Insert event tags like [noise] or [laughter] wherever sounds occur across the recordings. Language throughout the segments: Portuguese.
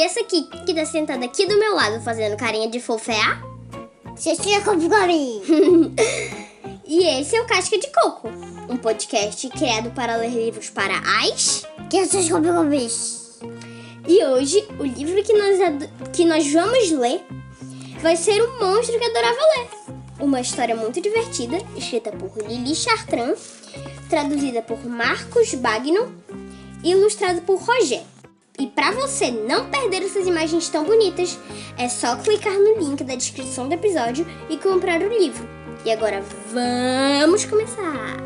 E essa aqui, que tá sentada aqui do meu lado fazendo carinha de fofear? Xixi com mim. [laughs] E esse é o Casca de Coco, um podcast criado para ler livros para as... Crianças com mim. E hoje, o livro que nós, ado- que nós vamos ler vai ser O Monstro que Adorava Ler. Uma história muito divertida, escrita por Lili Chartrand, traduzida por Marcos Bagno e ilustrada por Roger. E para você não perder essas imagens tão bonitas, é só clicar no link da descrição do episódio e comprar o livro. E agora vamos começar!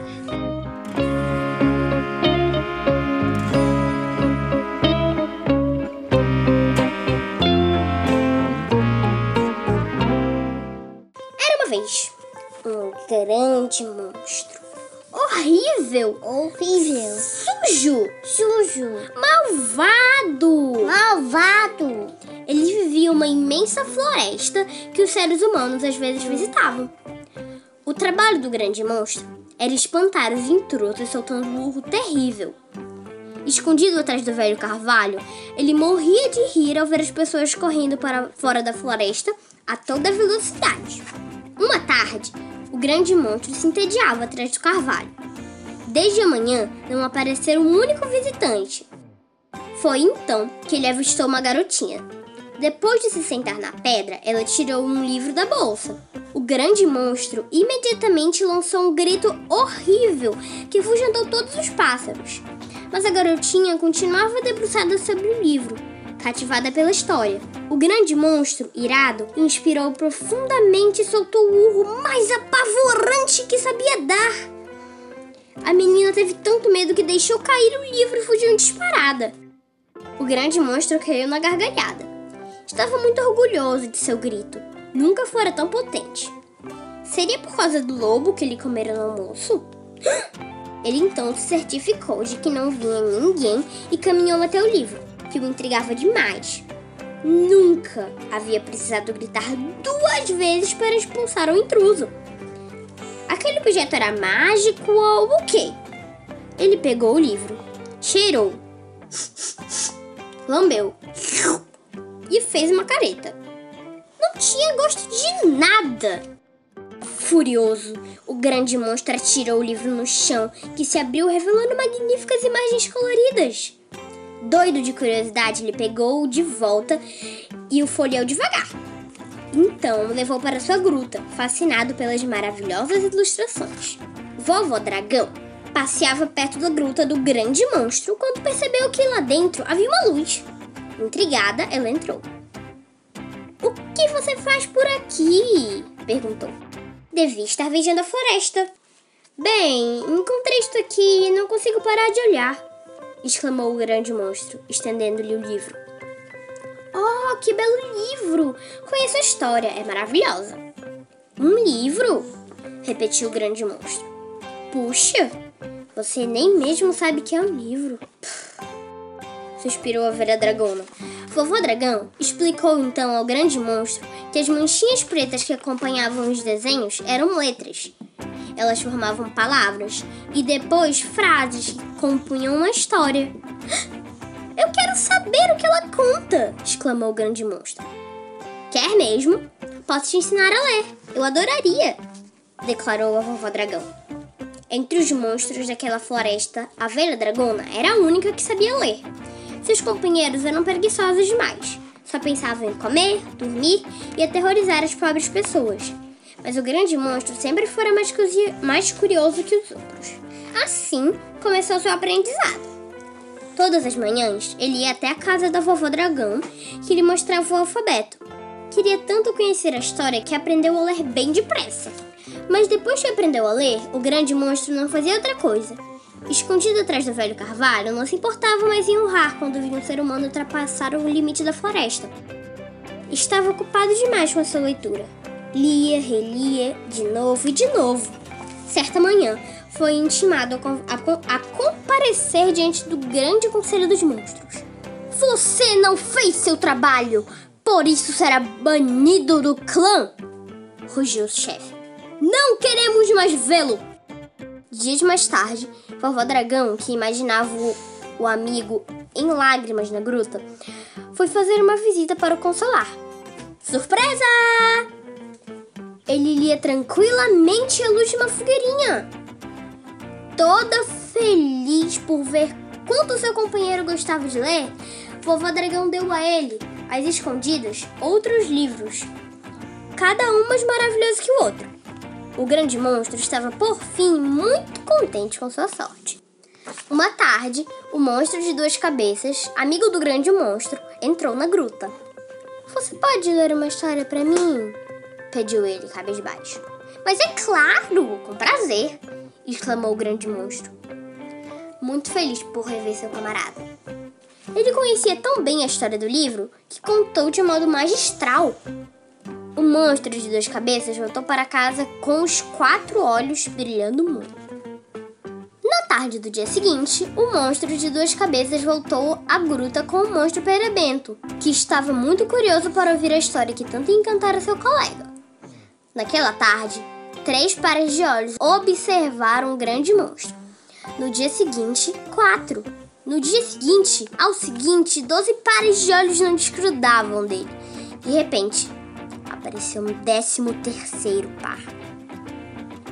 Era uma vez um grande monstro. Horrível! Horrível. Sujo! Sujo. Malvado! Malvado. Ele vivia uma imensa floresta que os seres humanos às vezes visitavam. O trabalho do grande monstro era espantar os intrusos soltando um urro terrível. Escondido atrás do velho carvalho, ele morria de rir ao ver as pessoas correndo para fora da floresta a toda velocidade. Uma tarde, o grande monstro se entediava atrás do carvalho. Desde a manhã não apareceu um único visitante. Foi então que ele avistou uma garotinha. Depois de se sentar na pedra, ela tirou um livro da bolsa. O grande monstro imediatamente lançou um grito horrível que afugentou todos os pássaros. Mas a garotinha continuava debruçada sobre o livro, cativada pela história. O grande monstro, irado, inspirou profundamente e soltou o urro mais apavorante que sabia dar. A menina teve tanto medo que deixou cair o livro e fugiu disparada. O grande monstro caiu na gargalhada. Estava muito orgulhoso de seu grito. Nunca fora tão potente. Seria por causa do lobo que ele comera no almoço? [gasps] Ele então se certificou de que não vinha ninguém e caminhou até o livro, que o intrigava demais. Nunca havia precisado gritar duas vezes para expulsar o intruso. Aquele objeto era mágico ou o quê? Ele pegou o livro, cheirou, lambeu e fez uma careta. Não tinha gosto de nada. Furioso, o grande monstro atirou o livro no chão, que se abriu revelando magníficas imagens coloridas. Doido de curiosidade, ele pegou-o de volta e o folheou devagar. Então o levou para sua gruta, fascinado pelas maravilhosas ilustrações. Vovó Dragão passeava perto da gruta do grande monstro quando percebeu que lá dentro havia uma luz. Intrigada, ela entrou. O que você faz por aqui? perguntou. Devia estar vigiando a floresta. Bem, encontrei isto aqui e não consigo parar de olhar, exclamou o grande monstro, estendendo-lhe o livro. Oh, que belo livro! Conheço a história, é maravilhosa. Um livro? repetiu o grande monstro. Puxa, você nem mesmo sabe que é um livro. Suspirou a velha dragona. Vovó Dragão explicou então ao grande monstro que as manchinhas pretas que acompanhavam os desenhos eram letras. Elas formavam palavras e depois frases que compunham uma história. [gasps] Eu quero saber o que ela conta! exclamou o grande monstro. Quer mesmo? Posso te ensinar a ler. Eu adoraria! declarou a vovó dragão. Entre os monstros daquela floresta, a velha dragona era a única que sabia ler. Seus companheiros eram preguiçosos demais. Só pensavam em comer, dormir e aterrorizar as pobres pessoas. Mas o grande monstro sempre fora mais, mais curioso que os outros. Assim começou seu aprendizado. Todas as manhãs, ele ia até a casa da vovó dragão, que lhe mostrava o alfabeto. Queria tanto conhecer a história que aprendeu a ler bem depressa. Mas depois que aprendeu a ler, o grande monstro não fazia outra coisa. Escondido atrás do velho carvalho, não se importava mais em honrar quando via um ser humano ultrapassar o limite da floresta. Estava ocupado demais com a sua leitura. Lia, relia, de novo e de novo. Certa manhã, foi intimado a comparecer diante do grande conselho dos monstros. Você não fez seu trabalho, por isso será banido do clã! Rugiu o chefe. Não queremos mais vê-lo! Dias mais tarde, vovó Dragão, que imaginava o, o amigo em lágrimas na gruta, foi fazer uma visita para o consolar. Surpresa! Ele lia tranquilamente à luz de uma fogueirinha. Toda feliz por ver quanto seu companheiro gostava de ler, vovó Dragão deu a ele, às escondidas, outros livros, cada um mais maravilhoso que o outro. O grande monstro estava, por fim, muito contente com sua sorte. Uma tarde, o monstro de duas cabeças, amigo do grande monstro, entrou na gruta. Você pode ler uma história para mim? pediu ele, cabisbaixo. Mas é claro, com prazer, exclamou o grande monstro, muito feliz por rever seu camarada. Ele conhecia tão bem a história do livro que contou de modo magistral. Monstro de duas cabeças voltou para casa com os quatro olhos brilhando muito. Na tarde do dia seguinte, o monstro de duas cabeças voltou à gruta com o monstro perebento, que estava muito curioso para ouvir a história que tanto encantara seu colega. Naquela tarde, três pares de olhos observaram o grande monstro. No dia seguinte, quatro. No dia seguinte, ao seguinte, doze pares de olhos não desgrudavam dele. De repente, apareceu um décimo terceiro par.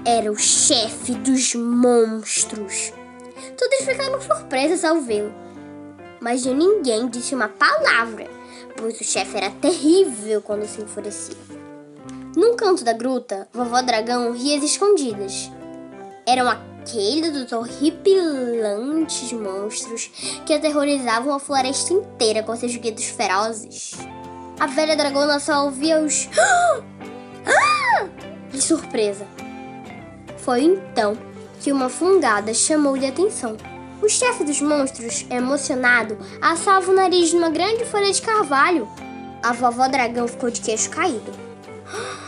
Era o chefe dos monstros. Todos ficaram surpresos ao vê-lo, mas ninguém disse uma palavra, pois o chefe era terrível quando se enfurecia. Num canto da gruta, vovó dragão ria às escondidas. Eram aqueles dos horripilantes monstros que aterrorizavam a floresta inteira com seus gritos ferozes. A velha dragona só ouvia os [gasps] ah! de surpresa. Foi então que uma fungada chamou-lhe a atenção. O chefe dos monstros, emocionado, assava o nariz numa grande folha de carvalho. A vovó dragão ficou de queixo caído. [gasps]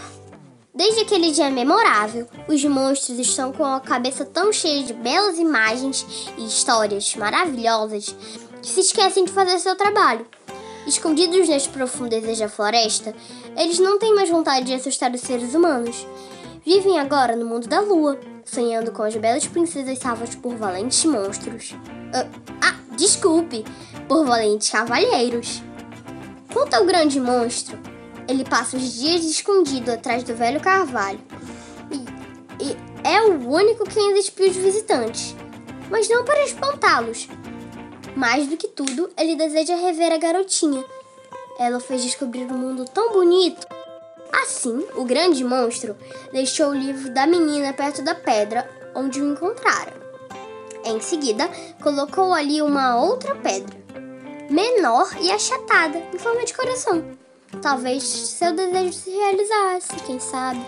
Desde aquele dia memorável, os monstros estão com a cabeça tão cheia de belas imagens e histórias maravilhosas que se esquecem de fazer seu trabalho. Escondidos nas profundezas da floresta, eles não têm mais vontade de assustar os seres humanos. Vivem agora no mundo da lua, sonhando com as belas princesas salvas por valentes monstros. Ah, ah, desculpe, por valentes cavalheiros. Quanto ao grande monstro, ele passa os dias escondido atrás do velho carvalho e, e é o único que ainda espia os visitantes, mas não para espantá-los. Mais do que tudo, ele deseja rever a garotinha. Ela fez descobrir um mundo tão bonito Assim, o grande monstro deixou o livro da menina perto da pedra onde o encontrara. Em seguida, colocou ali uma outra pedra, menor e achatada, em forma de coração. Talvez seu desejo se realizasse, quem sabe?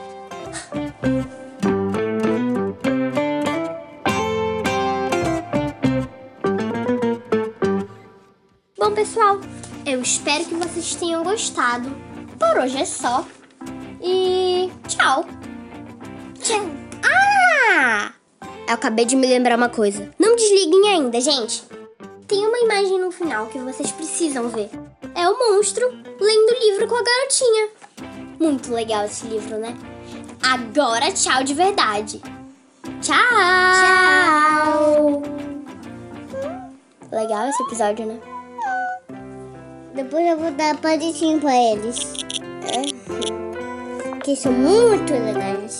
Pessoal, eu espero que vocês tenham gostado. Por hoje é só. E tchau. Tchau. Ah! Eu acabei de me lembrar uma coisa. Não desliguem ainda, gente. Tem uma imagem no final que vocês precisam ver. É o monstro lendo o livro com a garotinha. Muito legal esse livro, né? Agora tchau de verdade. Tchau! Tchau. Legal esse episódio, né? Depois eu vou dar palitinho pra eles. É. Que são muito legais.